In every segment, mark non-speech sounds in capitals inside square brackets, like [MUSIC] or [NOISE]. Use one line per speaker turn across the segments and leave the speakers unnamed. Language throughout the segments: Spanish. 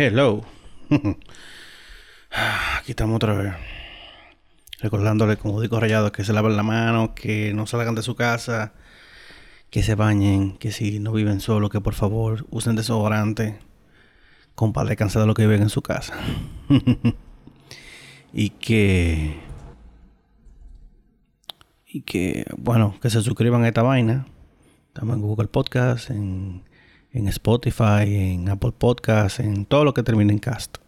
Hello. [LAUGHS] Aquí estamos otra vez. Recordándole como digo rayado que se laven la mano, que no salgan de su casa, que se bañen, que si no viven solos, que por favor usen desodorante. Compadezcanse de lo que viven en su casa. [LAUGHS] y que. Y que, bueno, que se suscriban a esta vaina. Estamos en Google Podcast, en en Spotify, en Apple Podcasts, en todo lo que termine en cast.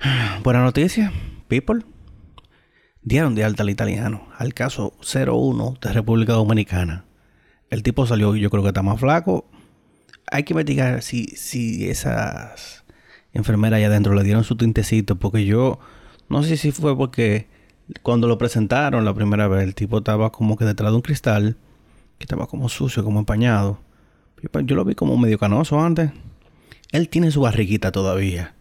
[SIGHS] Buena noticia, people. Dieron de alta al italiano, al caso 01 de República Dominicana. El tipo salió, yo creo que está más flaco. Hay que investigar si, si esas enfermeras allá adentro le dieron su tintecito, porque yo no sé si fue porque cuando lo presentaron la primera vez, el tipo estaba como que detrás de un cristal, que estaba como sucio, como empañado. Yo lo vi como medio canoso antes. Él tiene su barriguita todavía.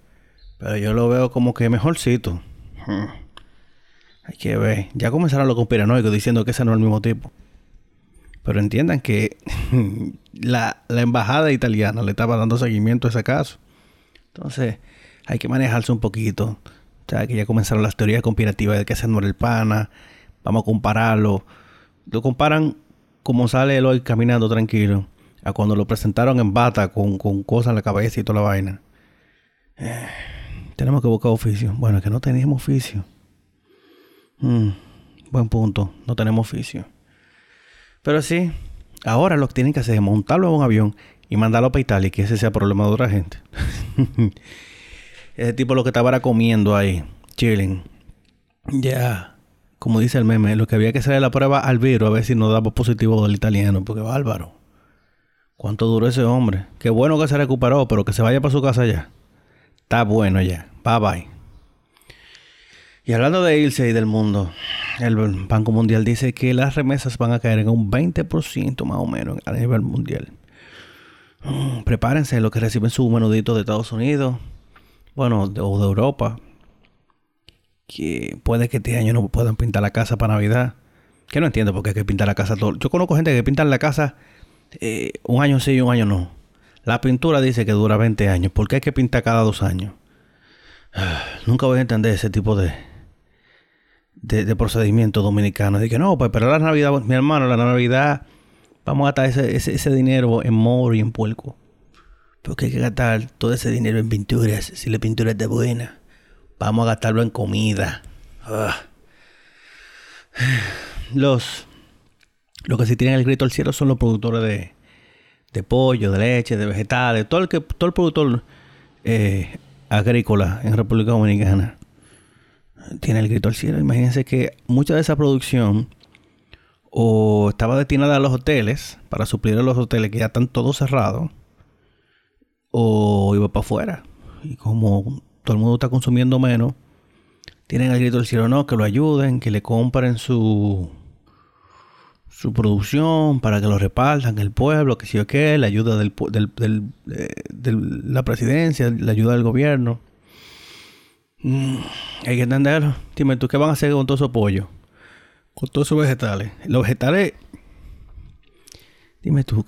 Pero yo lo veo como que mejorcito. Hay que ver. Ya comenzaron los conspiranoicos diciendo que ese no es el mismo tipo. Pero entiendan que [LAUGHS] la, embajada italiana le estaba dando seguimiento a ese caso. Entonces, hay que manejarse un poquito. O sea, que ya comenzaron las teorías conspirativas de que ese no era el pana. Vamos a compararlo. Lo comparan como sale hoy caminando tranquilo cuando lo presentaron en bata con, cosas en la cabeza y toda la vaina. Eh, tenemos que buscar oficio. Bueno, es que no teníamos oficio. Mm, buen punto, no tenemos oficio. Pero sí, ahora lo que tienen que hacer es montarlo en un avión y mandarlo para Italia y que ese sea problema de otra gente. [LAUGHS] ese tipo lo que estaba comiendo ahí, chilling. Ya, como dice el meme, lo que había que hacer la prueba al virus a ver si nos daba positivo del italiano, porque bárbaro. ¿Cuánto duró ese hombre? Qué bueno que se recuperó, pero que se vaya para su casa ya. Está bueno ya. Bye bye. Y hablando de irse y del mundo, el Banco Mundial dice que las remesas van a caer en un 20% más o menos a nivel mundial. Mm, prepárense los que reciben su menudito de Estados Unidos, bueno, o de Europa, que puede que este año no puedan pintar la casa para Navidad. Que no entiendo por qué hay que pintar la casa todo. Yo conozco gente que pinta la casa eh, un año sí y un año no. La pintura dice que dura 20 años. ¿Por qué hay que pintar cada dos años? nunca voy a entender ese tipo de, de, procedimiento dominicano. Que no, para esperar la Navidad, mi hermano, la Navidad, vamos a gastar ese, ese, dinero en moro y en puerco. Porque hay que gastar todo ese dinero en pinturas. Si la pintura es de buena, vamos a gastarlo en comida. Los lo que sí tienen el grito al cielo son los productores de, de pollo, de leche, de vegetales, todo el que todo el productor eh, agrícola en República Dominicana tiene el grito al cielo. Imagínense que mucha de esa producción o estaba destinada a los hoteles para suplir a los hoteles que ya están todos cerrados o iba para afuera. Y como todo el mundo está consumiendo menos, tienen el grito al cielo, no, que lo ayuden, que le compren su su producción para que lo repartan el pueblo, que si o qué, la ayuda del, del, eh, de la presidencia, la ayuda del gobierno. Mm, hay que entenderlo. Dime tú, ¿qué van a hacer con todo su apoyo? Con todos esos vegetales. Los vegetales, dime tú,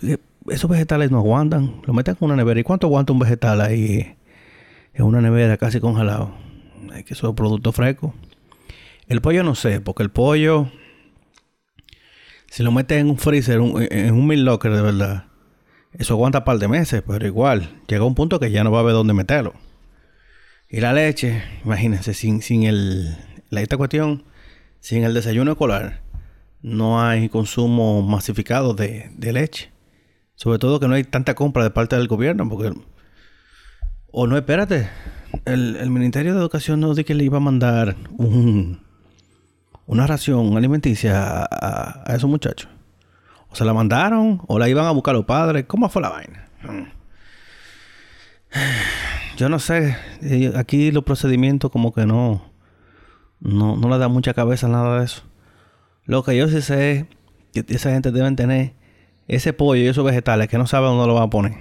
esos vegetales no aguantan. Lo meten con una nevera. ¿Y cuánto aguanta un vegetal ahí en una nevera casi congelado? Hay que ser producto fresco. El pollo no sé, porque el pollo si lo metes en un freezer, en un mil locker de verdad, eso aguanta un par de meses, pero igual, llega un punto que ya no va a haber dónde meterlo. Y la leche, imagínense, sin, sin el, la, esta cuestión, sin el desayuno escolar, no hay consumo masificado de, leche. Sobre todo que no hay tanta compra de parte del gobierno, porque... O no, espérate, el, el Ministerio de Educación no dice que le iba a mandar un una ración alimenticia a, esos muchachos? ¿O se la mandaron? ¿O la iban a buscar los padres? ¿Cómo fue la vaina? Yo no sé. Aquí los procedimientos como que no... No, no le da mucha cabeza nada de eso. Lo que yo sí sé es que esa gente deben tener ese pollo y esos vegetales que no saben dónde lo van a poner.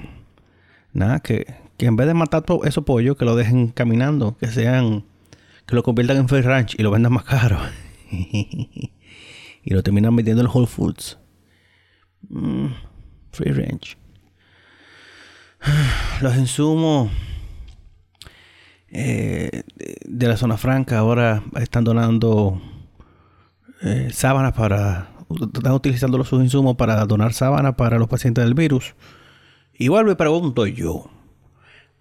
Nada, que, que en vez de matar esos pollos, que lo dejen caminando, que sean, que lo conviertan en free ranch y lo vendan más caro. [LAUGHS] [LAUGHS] y lo terminan metiendo en Whole Foods. Mm, free range. [SIGHS] Los insumos eh, de la zona franca ahora están donando eh, sábanas para... Están utilizando los insumos para donar sábanas para los pacientes del virus. Vuelvo y pregunto yo,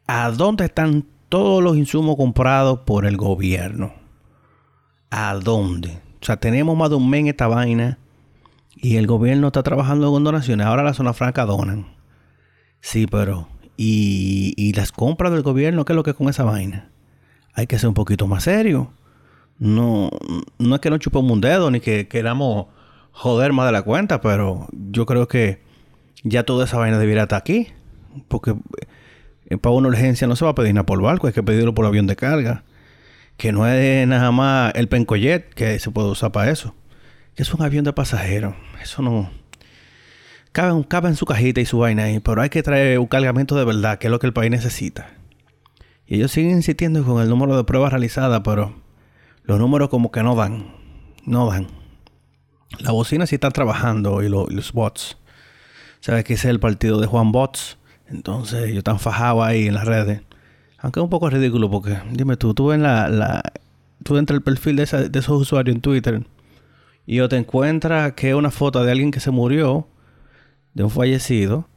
¿a dónde están todos los insumos comprados por el gobierno? ¿A dónde? O sea, tenemos más de un mes en esta vaina y el gobierno está trabajando con donaciones. Ahora la zona franca donan. Sí, pero y, las compras del gobierno, ¿qué es lo que es con esa vaina? Hay que ser un poquito más serio. No, no es que no chupemos un dedo ni que queramos joder más de la cuenta, pero yo creo que ya toda esa vaina debiera estar aquí. Porque eh, para una urgencia no se va a pedir nada por barco, hay que pedirlo por avión de carga. Que no es nada más el pencoyet que se puede usar para eso. Que es un avión de pasajeros. Eso no cabe, en su cajita y su vaina ahí, pero hay que traer un cargamento de verdad, que es lo que el país necesita. Y ellos siguen insistiendo con el número de pruebas realizadas, pero los números como que no dan. No dan. La bocina sí está trabajando y, los bots. Sabes que es el partido de Juan Bots. Entonces ellos están fajados ahí en las redes. Aunque es un poco ridículo porque, dime tú, tú en la, tú entras el perfil de, esos usuarios en Twitter y yo te encuentras que es una foto de alguien que se murió de un fallecido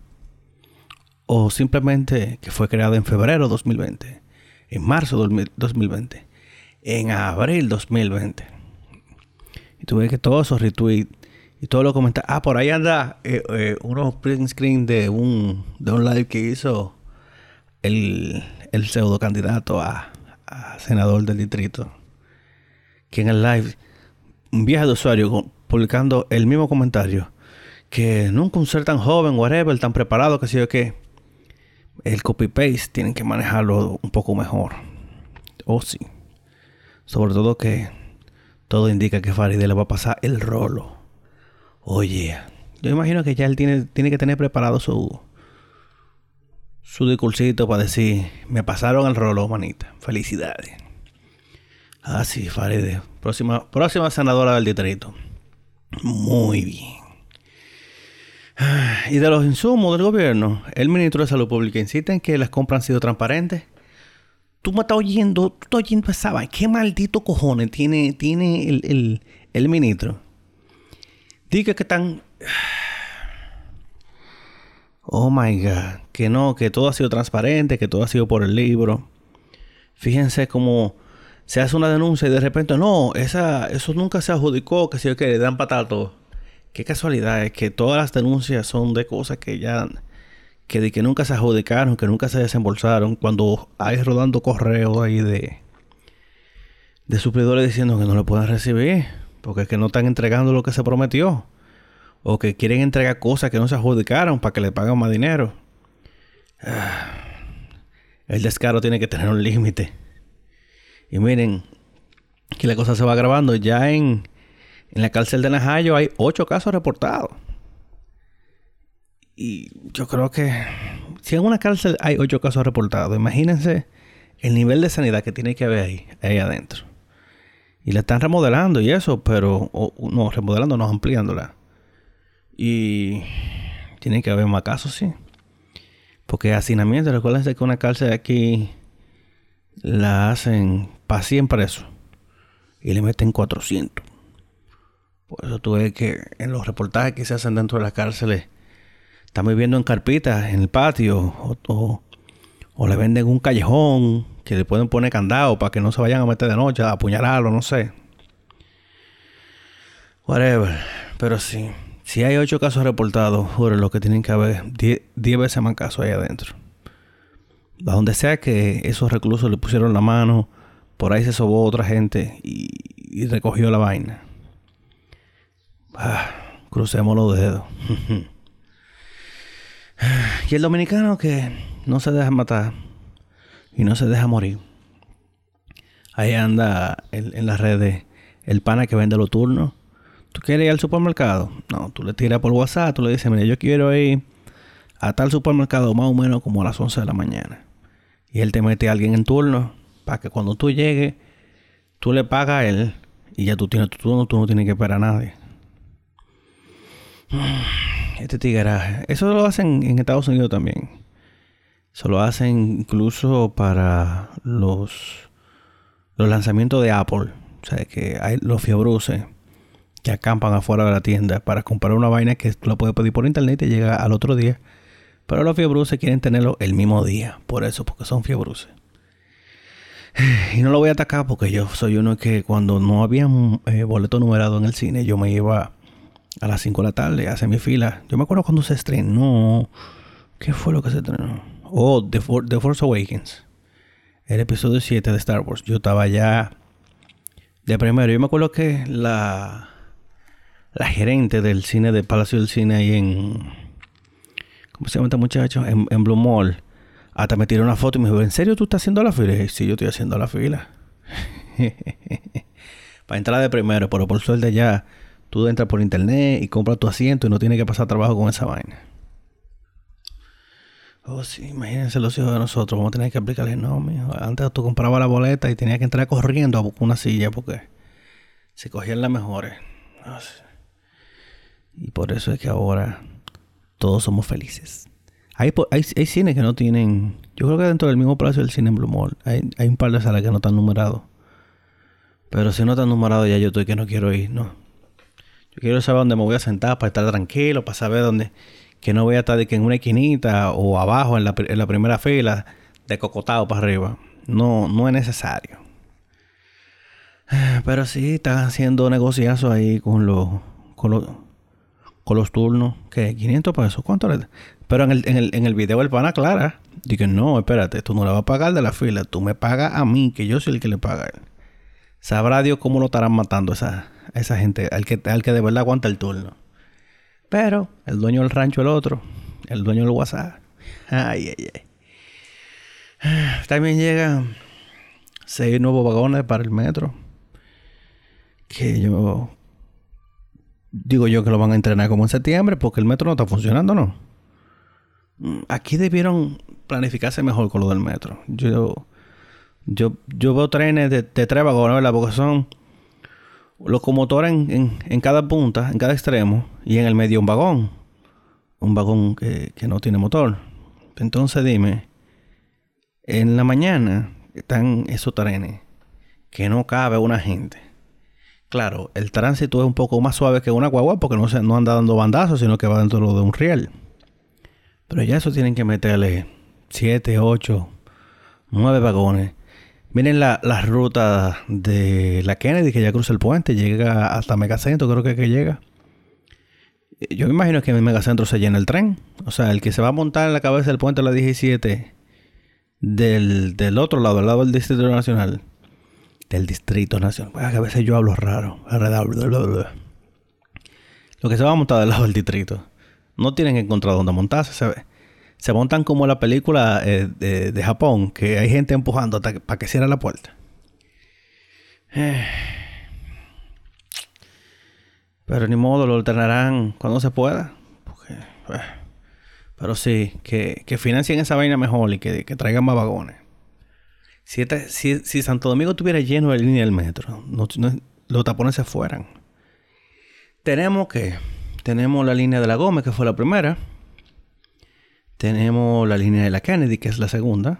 o simplemente que fue creado en febrero 2020, en marzo 2020, en abril 2020. Y tuve que todos esos retweets y todos los comentarios. Ah, por ahí anda eh, eh, unos print screen de un, de un live que hizo el, el pseudo candidato a, senador del distrito. Que en el live, un viaje de usuario publicando el mismo comentario que nunca un ser tan joven, whatever, tan preparado, que sé yo qué, el copy-paste tienen que manejarlo un poco mejor. O oh, sí. Sobre todo que todo indica que Farideh le va a pasar el rolo. Oye, yo imagino que ya él tiene, tiene que tener preparado su, su discursito para decir, me pasaron el rolo, manita. Felicidades. Ah, sí, Farideh. Próxima, próxima senadora del distrito. Muy bien. Y de los insumos del gobierno, el ministro de Salud Pública insiste en que las compras han sido transparentes. Tú me estás oyendo, tú estás oyendo esa ¿Qué maldito cojones tiene, tiene el, el ministro? Diga que están... Oh my God. Que no, que todo ha sido transparente, que todo ha sido por el libro. Fíjense cómo se hace una denuncia y de repente, no, esa, eso nunca se adjudicó, que si que le dan patato Qué casualidad es que todas las denuncias son de cosas que ya que de que nunca se adjudicaron, que nunca se desembolsaron, cuando hay rodando correos ahí de de suplidores diciendo que no lo pueden recibir, porque es que no están entregando lo que se prometió, o que quieren entregar cosas que no se adjudicaron para que le paguen más dinero. Ah, el descaro tiene que tener un límite. Y miren, que la cosa se va grabando ya en en la cárcel de Najayo hay ocho casos reportados. Y yo creo que si en una cárcel hay ocho casos reportados, imagínense el nivel de sanidad que tiene que haber ahí, ahí adentro. Y la están remodelando y eso, pero no, remodelando, no ampliándola. Y tiene que haber más casos, sí. Porque hacinamiento, recuérdense que una cárcel aquí la hacen para 100 presos y le meten 400. Por eso tú ves que en los reportajes que se hacen dentro de las cárceles, están viviendo en carpitas, en el patio, o, le venden un callejón que le pueden poner candado para que no se vayan a meter de noche a apuñalarlo, no sé. Whatever. Pero sí, si hay ocho casos reportados, juro lo que tienen que haber diez veces más casos ahí adentro. A donde sea que esos reclusos le pusieron la mano, por ahí se sobó otra gente y recogió la vaina. Ah, crucemos los dedos. [LAUGHS] y el dominicano que no se deja matar y no se deja morir. Ahí anda en, las redes el pana que vende los turnos. ¿Tú quieres ir al supermercado? No, tú le tiras por WhatsApp, tú le dices, mira, yo quiero ir a tal supermercado más o menos como a las 11 de la mañana. Y él te mete a alguien en turno para que cuando tú llegues, tú le pagas a él y ya tú tienes tu turno, tú no tienes que esperar a nadie. [SIGHS] Este tigaraje. Eso lo hacen en Estados Unidos también. Eso lo hacen incluso para los, los lanzamientos de Apple. O sea, que hay los fiebruces que acampan afuera de la tienda para comprar una vaina que tú la puedes pedir por internet y te llega al otro día. Pero los fiebruces quieren tenerlo el mismo día. Por eso, porque son fiebruces. [SIGHS] Y no lo voy a atacar porque yo soy uno que cuando no había eh, boleto numerado en el cine, yo me iba a las 5 de la tarde a hacer mi fila. Yo me acuerdo cuando se estrenó. ¿Qué fue lo que se estrenó? Oh, The, Force Awakens. El episodio 7 de Star Wars. Yo estaba ya de primero. Yo me acuerdo que la, la gerente del cine, del Palacio del Cine ahí en... ¿Cómo se llama este muchacho? En, en Blue Mall hasta me tiró una foto y me dijo, ¿en serio tú estás haciendo la fila? Y sí, yo estoy haciendo la fila. [LAUGHS] Para entrar de primero, pero por suerte ya tú entras por internet y compras tu asiento y no tienes que pasar trabajo con esa vaina. Oh, sí, imagínense los hijos de nosotros. Vamos a tener que aplicarle, no, mijo. Antes tú comprabas la boleta y tenías que entrar corriendo a buscar una silla porque se cogían las mejores. Y por eso es que ahora todos somos felices. Hay, hay, cines que no tienen. Yo creo que dentro del mismo Palacio del Cine en Blue Mall hay, hay un par de salas que no están numerados. Pero si no están numerados, ya yo estoy que no quiero ir, no. Yo quiero saber dónde me voy a sentar para estar tranquilo, para saber dónde. Que no voy a estar de que en una esquinita o abajo en la, en la primera fila, de cocotado para arriba. No, no es necesario. [SIGHS] Pero sí, están haciendo negociazos ahí con los, los turnos. ¿Qué? ¿500 pesos? ¿Cuánto le pero en el, en el, en el video el pana clara. Dije, no, espérate, tú no le vas a pagar de la fila. Tú me pagas a mí, que yo soy el que le paga Sabrá Dios cómo lo estarán matando esa, esa gente, al que, al que de verdad aguanta el turno. Pero el dueño del rancho, el otro, el dueño del WhatsApp. Ay, ay, ay. También llegan seis nuevos vagones para el metro. Que yo digo yo que lo van a entrenar como en septiembre porque el metro no está funcionando, ¿no? Mm, aquí debieron planificarse mejor con lo del metro. Yo, yo, yo veo trenes de, tres vagones, ¿verdad? Porque son locomotores en, en, cada punta, en cada extremo, y en el medio un vagón. Un vagón que, que no tiene motor. Entonces dime, en la mañana están esos trenes que no cabe una gente. Claro, el tránsito es un poco más suave que una guagua porque no, se, no anda dando bandazos, sino que va dentro de un riel. Pero ya eso tienen que meterle 7, 8, 9 vagones. Miren la, ruta de la Kennedy que ya cruza el puente, llega hasta Megacentro, creo que, que llega. Yo me imagino que en el Megacentro se llena el tren. O sea, el que se va a montar en la cabeza del puente de la 17 del, del otro lado, del lado del Distrito Nacional. Del Distrito Nacional. Bueno, a veces yo hablo raro. Lo que se va a montar del lado del distrito no tienen que encontrar dónde montarse. Se, montan como la película eh, de, Japón, que hay gente empujando para que cierre la puerta. [SIGHS] Pero ni modo, lo alternarán cuando se pueda. Eh, pero sí, que, financien esa vaina mejor y que, traigan más vagones. Si, si, Santo Domingo estuviera lleno de línea del metro, los tapones se fueran. Tenemos que tenemos la línea de la Gómez, que fue la primera. Tenemos la línea de la Kennedy, que es la segunda.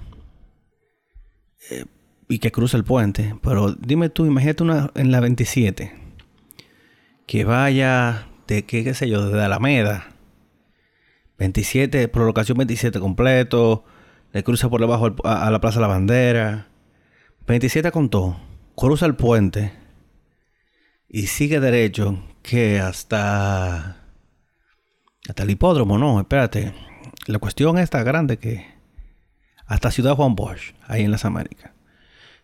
Eh, y que cruza el puente. Pero dime tú, imagínate una en la 27. Que vaya de, qué, qué sé yo, desde Alameda. 27, prolongación 27 completo. Le cruza por debajo a, la Plaza de la Bandera. 27 con todo. Cruza el puente. Y sigue derecho que hasta hasta el hipódromo, no, espérate. La cuestión es tan grande que hasta Ciudad Juan Bosch, ahí en las Américas.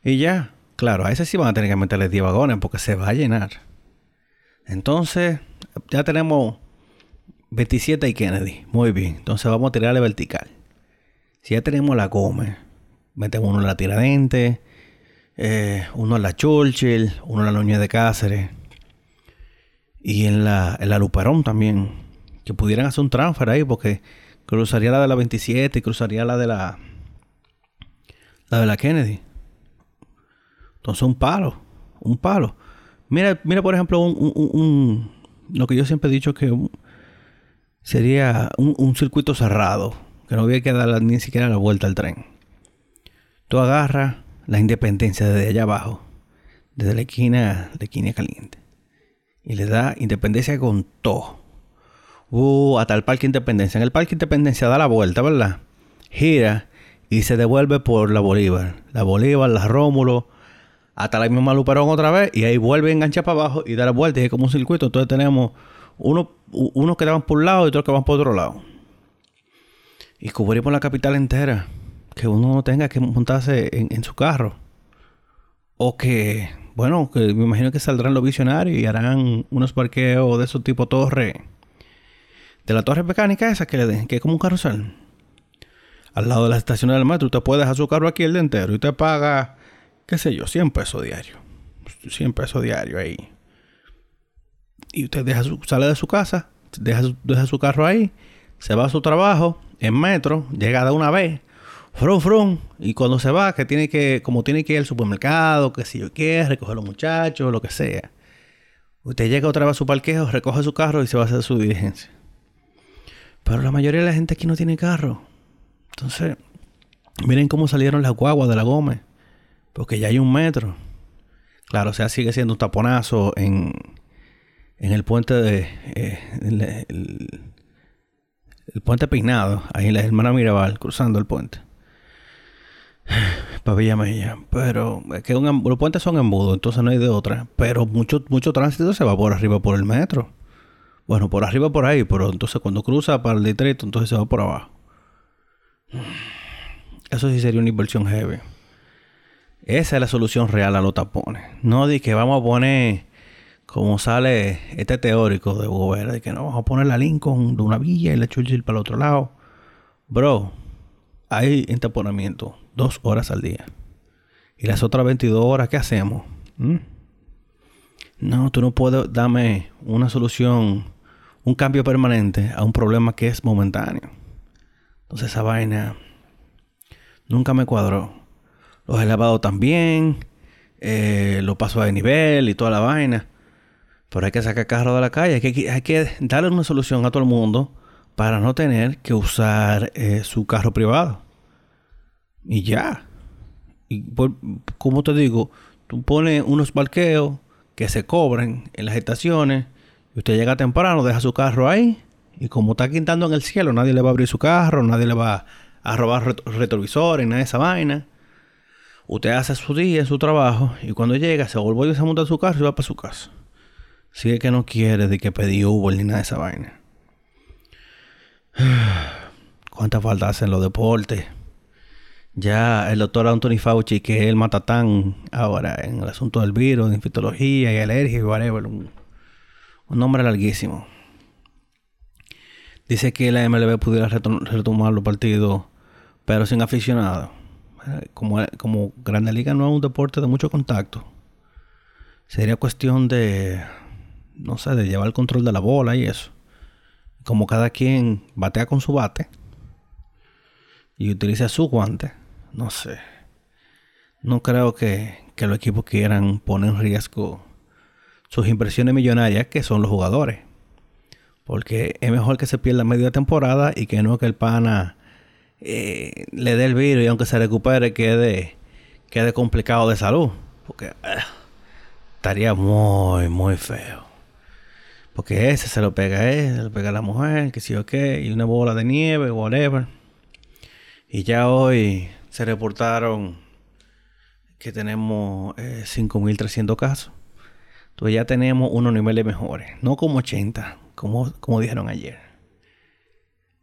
Y ya, claro, a ese sí van a tener que meterle 10 vagones porque se va a llenar. Entonces, ya tenemos 27 y Kennedy. Muy bien. Entonces vamos a tirarle vertical. Si ya tenemos la Gómez, metemos uno en la Tiradente, eh, uno en la Churchill, uno en la Núñez de Cáceres. Y en la, en la Luperón también. Que pudieran hacer un transfer ahí porque cruzaría la de la 27 y cruzaría la de la. La de la Kennedy. Entonces un palo. Un palo. Mira, mira por ejemplo, un, lo que yo siempre he dicho que sería un, circuito cerrado. Que no había que dar ni siquiera la vuelta al tren. Tú agarras la independencia desde allá abajo, desde la esquina de esquina caliente. Y le da independencia con todo. Uh, hasta el Parque Independencia. En el Parque Independencia da la vuelta, ¿verdad? Gira y se devuelve por la Bolívar. La Bolívar, la Rómulo, hasta la misma Luperón otra vez. Y ahí vuelve a enganchar para abajo y da la vuelta. Y es como un circuito. Entonces tenemos uno, unos que van por un lado y otros que van por otro lado. Y cubrimos la capital entera. Que uno no tenga que montarse en, su carro. O que, bueno, que me imagino que saldrán los visionarios y harán unos parqueos de esos tipo torre. De la torre mecánica esa que le den, que es como un carrusel. Al lado de la estación del metro, usted puede dejar su carro aquí el día entero y usted paga, qué sé yo, 100 pesos diario. 100 pesos diario ahí. Y usted deja sale de su casa, deja, deja su carro ahí, se va a su trabajo en metro, llega de una vez, frum frum, y cuando se va, que tiene que, como tiene que ir al supermercado, que si yo quiero, recoger a los muchachos, lo que sea. Usted llega otra vez a su parqueo, recoge su carro y se va a hacer su diligencia. Pero la mayoría de la gente aquí no tiene carro. Entonces, miren cómo salieron las guaguas de la Gómez. Porque ya hay un metro. Claro, o sea, sigue siendo un taponazo en, en el puente de. Eh, puente peinado, ahí en la hermana Mirabal, cruzando el puente. Para Villa Mella. Pero es que los puentes son embudos, entonces no hay de otra. Pero mucho, mucho tránsito se va por arriba por el metro. Bueno, por arriba por ahí, pero entonces cuando cruza para el distrito, entonces se va por abajo. Eso sí sería una inversión heavy. Esa es la solución real a los tapones. No de que vamos a poner, como sale este teórico de Hugo de que no vamos a poner la Lincoln de una villa y la Churchill para el otro lado. Bro, hay entaponamiento dos horas al día. Y las otras 22 horas, ¿qué hacemos? ¿Mm? No, tú no puedes darme una solución, un cambio permanente a un problema que es momentáneo. Entonces esa vaina nunca me cuadró. Los elevados también, eh, los pasos de nivel y toda la vaina. Pero hay que sacar carro de la calle, hay que, darle una solución a todo el mundo para no tener que usar eh, su carro privado. Y ya. Como te digo, tú pones unos parqueos que se cobren en las estaciones y usted llega temprano, deja su carro ahí y como está quintando en el cielo, nadie le va a abrir su carro, nadie le va a robar retrovisores, nada de esa vaina. Usted hace su día, su trabajo, y cuando llega, se vuelve y se monta su carro y va para su casa. Si es que no quiere de que pedí Uber ni nada de esa vaina. [SIGHS] ¿Cuánta falta hacen los deportes? Ya el doctor Anthony Fauci, que es el matatán ahora en el asunto del virus, de infectología y alergia y whatever, un nombre larguísimo. Dice que la MLB pudiera retomar los partidos, pero sin aficionados. Como, como Grande Liga no es un deporte de mucho contacto, sería cuestión de, no sé, de llevar el control de la bola y eso. Como cada quien batea con su bate y utiliza su guante, no sé. No creo que, que los equipos quieran poner en riesgo sus inversiones millonarias, que son los jugadores. Porque es mejor que se pierda media temporada y que no que el pana eh, le dé el virus y aunque se recupere quede, quede complicado de salud. Porque eh, estaría muy, muy feo. Porque ese se lo pega a él, se lo pega a la mujer, que sí o qué, y una bola de nieve, whatever. Y ya hoy se reportaron que tenemos 5.300 eh, casos. Entonces ya tenemos unos niveles mejores, no como 80, como, como dijeron ayer.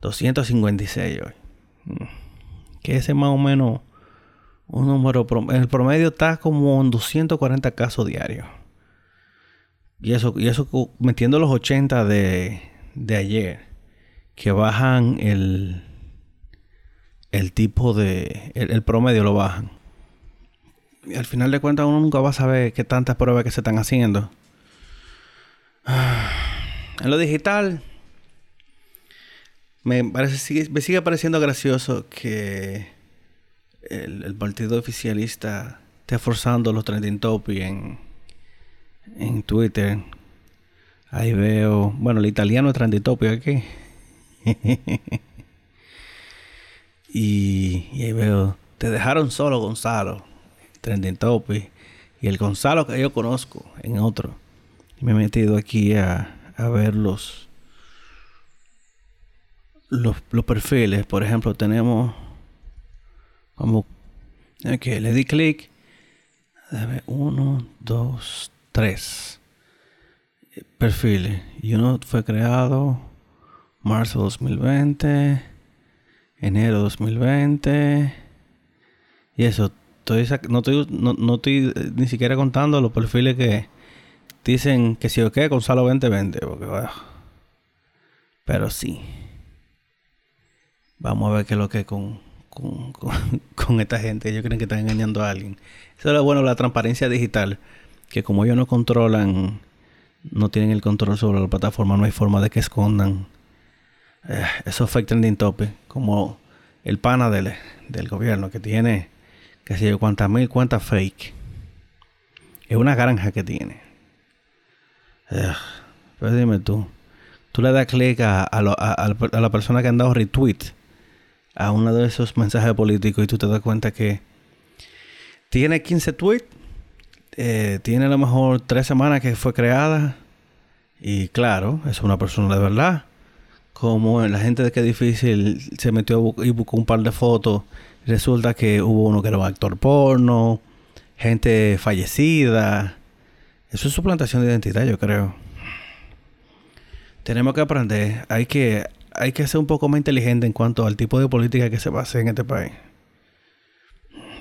256 hoy. Mm. Que ese más o menos un número, el promedio está como en 240 casos diarios. Y eso, y eso metiendo los 80 de, de ayer, que bajan el, el tipo de, el, promedio lo bajan. Y al final de cuentas uno nunca va a saber qué tantas pruebas que se están haciendo. [SIGHS] En lo digital, me, parece, me sigue pareciendo gracioso que el, partido oficialista esté forzando los trending topics en, en Twitter. Ahí veo, bueno, el italiano es trending topic aquí. [LAUGHS] y, ahí veo, te dejaron solo, Gonzalo. Trending. Y el Gonzalo que yo conozco en otro. Me he metido aquí a, a ver los, los, perfiles. Por ejemplo, tenemos. Vamos. Ok, le di clic. Uno, dos, tres perfiles. Y uno fue creado marzo 2020, enero 2020. Y eso, estoy, no, estoy, no, estoy ni siquiera contando los perfiles que dicen que si o qué, Gonzalo 2020. Porque, pero sí. Vamos a ver qué es lo que con, con, [LAUGHS] con, esta gente. Ellos creen que están engañando a alguien. Eso es lo bueno, la transparencia digital. Que como ellos no controlan, no tienen el control sobre la plataforma, no hay forma de que escondan eh, esos fake trending topics. Como el pana del, del gobierno que tiene, que sé yo, cuántas mil cuentas fake. Es una granja que tiene. Eh, pues dime tú. Tú le das clic a, a, a, la persona que han dado retweet a uno de esos mensajes políticos y tú te das cuenta que tiene 15 tweets, eh, tiene a lo mejor 3 semanas que fue creada y claro, es una persona de verdad. Como la gente de que difícil se metió y buscó un par de fotos, resulta que hubo uno que era un actor porno, gente fallecida. Eso es suplantación de identidad, yo creo. Tenemos que aprender, hay que hay que ser un poco más inteligente en cuanto al tipo de política que se va a hacer en este país.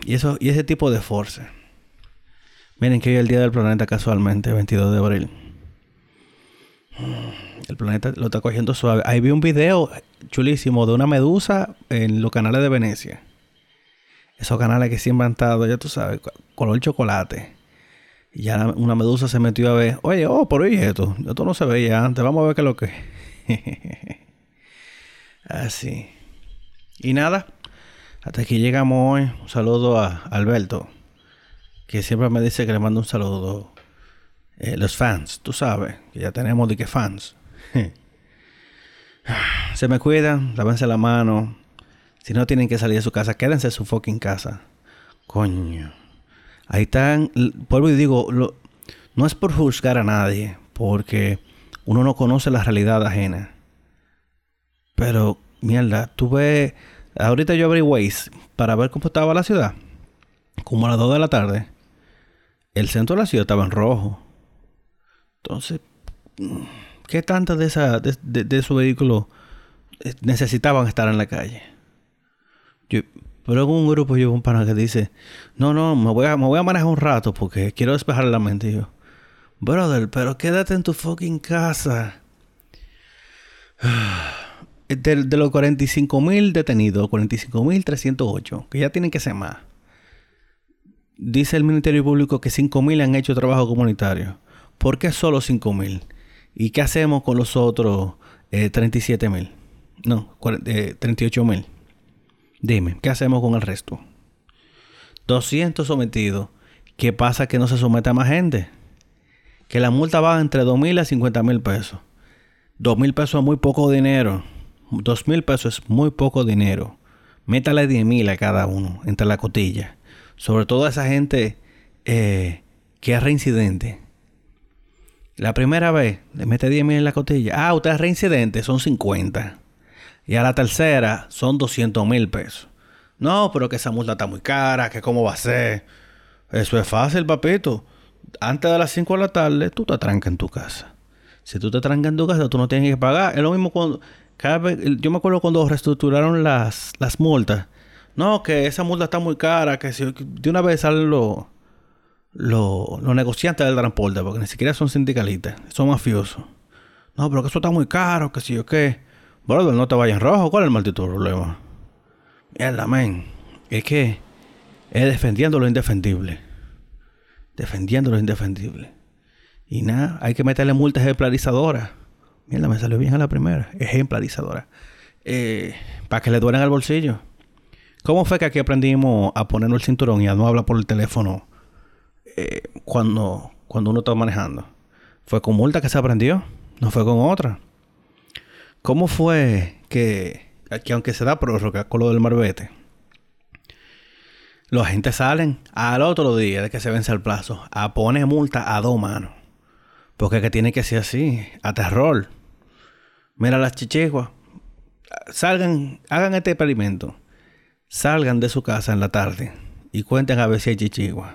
Y, eso, y ese tipo de fuerza. Miren que hoy es el Día del Planeta casualmente, 22 de abril. El planeta lo está cogiendo suave. Ahí vi un video chulísimo de una medusa en los canales de Venecia. Esos canales que siempre han estado, ya tú sabes, color chocolate. Y ya una medusa se metió a ver, oye, oh, por ahí esto. Esto no se veía antes, vamos a ver qué es lo que. [LAUGHS] Así. Y nada, hasta aquí llegamos hoy. Un saludo a Alberto, que siempre me dice que le mando un saludo. Eh, los fans, tú sabes, que ya tenemos de que fans. [LAUGHS] Se me cuidan, lávense la mano. Si no tienen que salir de su casa, quédense en su fucking casa. Coño. Ahí están. Vuelvo y digo, no es por juzgar a nadie, porque uno no conoce la realidad ajena. Pero, mierda, tuve. Ahorita yo abrí Waze para ver cómo estaba la ciudad. Como a las 2 de la tarde. El centro de la ciudad estaba en rojo. Entonces, ¿qué tanto de, esa, de, su vehículo eh, necesitaban estar en la calle? Yo, pero en un grupo yo un pana que dice, no, no, me voy, a, me voy a manejar un rato porque quiero despejar la mente. Y yo, brother, pero quédate en tu fucking casa. [SIGHS] de, los 45 mil detenidos, 45 mil 308, que ya tienen que ser más. Dice el Ministerio Público que 5 mil han hecho trabajo comunitario. ¿Por qué solo 5 mil? ¿Y qué hacemos con los otros 37 eh, mil? No, 38 eh, mil. Dime, ¿qué hacemos con el resto? 200 sometidos. ¿Qué pasa que no se somete a más gente? Que la multa va entre 2 mil a 50 mil pesos. 2 mil pesos es muy poco dinero dos mil pesos es muy poco dinero. Métale diez mil a cada uno entre la cotilla. Sobre todo a esa gente eh, que es reincidente. La primera vez le mete 10 mil en la cotilla. Ah, usted es reincidente, son 50. Y a la tercera son 200 mil pesos. No, pero que esa multa está muy cara, que cómo va a ser. Eso es fácil, papito. Antes de las 5 de la tarde, tú te trancas en tu casa. Si tú te trancas en tu casa, tú no tienes que pagar. Es lo mismo cuando yo me acuerdo cuando reestructuraron las, las multas. No, que esa multa está muy cara, que si de una vez salen los los negociantes del transporte, porque ni siquiera son sindicalistas, son mafiosos. No, pero que eso está muy caro, que si yo qué. Brother, no te vayas en rojo, ¿cuál es el maldito problema? Mierda, men. Es que es defendiendo lo indefendible. Defendiendo lo indefendible. Y nada, hay que meterle multas ejemplarizadoras. Mierda, me salió bien a la primera. Ejemplarizadora. Eh, para que le duelen al bolsillo. ¿Cómo fue que aquí aprendimos a ponernos el cinturón y a no hablar por el teléfono eh, cuando, cuando uno está manejando? ¿Fue con multa que se aprendió? ¿No fue con otra? ¿Cómo fue que, que aunque se da prórroga con lo del marbete, Los agentes salen al otro día de que se vence el plazo a poner multa a dos manos. Porque es que tiene que ser así, a terror. Mira las chichiguas. Salgan, hagan este experimento. Salgan de su casa en la tarde y cuenten a ver si hay chichiguas.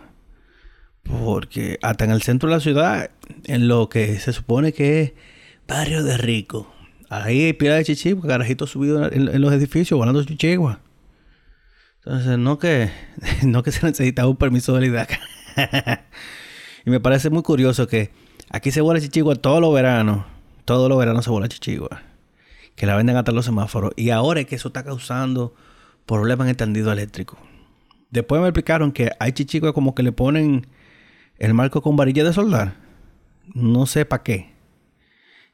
Porque hasta en el centro de la ciudad, en lo que se supone que es barrio de rico, ahí hay pila de chichiguas, carajitos subidos en, los edificios volando chichiguas. Entonces, no que, [LAUGHS] no que se necesita un permiso de la [LAUGHS] y me parece muy curioso que aquí se vuela chichigua todos los veranos. Todos los veranos se vuela chichigua. Que la venden hasta los semáforos. Y ahora es que eso está causando problemas en el tendido eléctrico. Después me explicaron que hay chichiguas como que le ponen el marco con varilla de soldar. No sé para qué.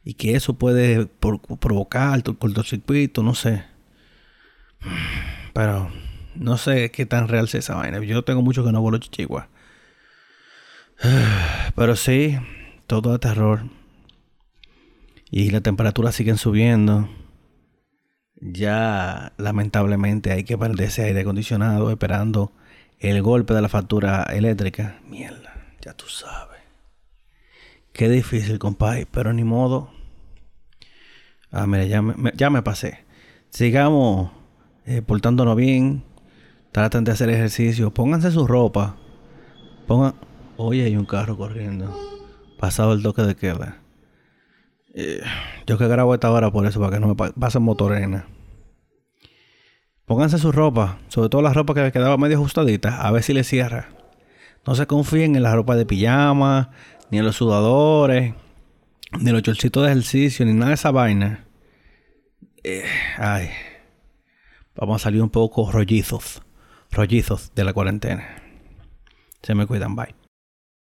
Y que eso puede provocar cortocircuito, no sé. Pero no sé qué tan real es esa vaina. Yo tengo mucho que no vuelo chichigua. [SIGHS] Pero sí, todo de terror. Y las temperaturas siguen subiendo. Ya lamentablemente hay que perderse aire acondicionado esperando el golpe de la factura eléctrica. Mierda, ya tú sabes. Qué difícil, compadre, pero ni modo. Ah, mira, ya me, ya me pasé. Sigamos eh, portándonos bien. Traten de hacer ejercicio. Pónganse su ropa. Pongan. Oye, hay un carro corriendo. Pasado el toque de queda. Eh, yo que grabo esta hora por eso, para que no me pasen motorena. Pónganse su ropa, sobre todo la ropa que quedaba medio ajustadita, a ver si le cierra. No se confíen en la ropa de pijama, ni en los sudadores, ni en los chorcitos de ejercicio, ni nada de esa vaina. Eh, ay. Vamos a salir un poco rollizos rollizos de la cuarentena. Se me cuidan, bye.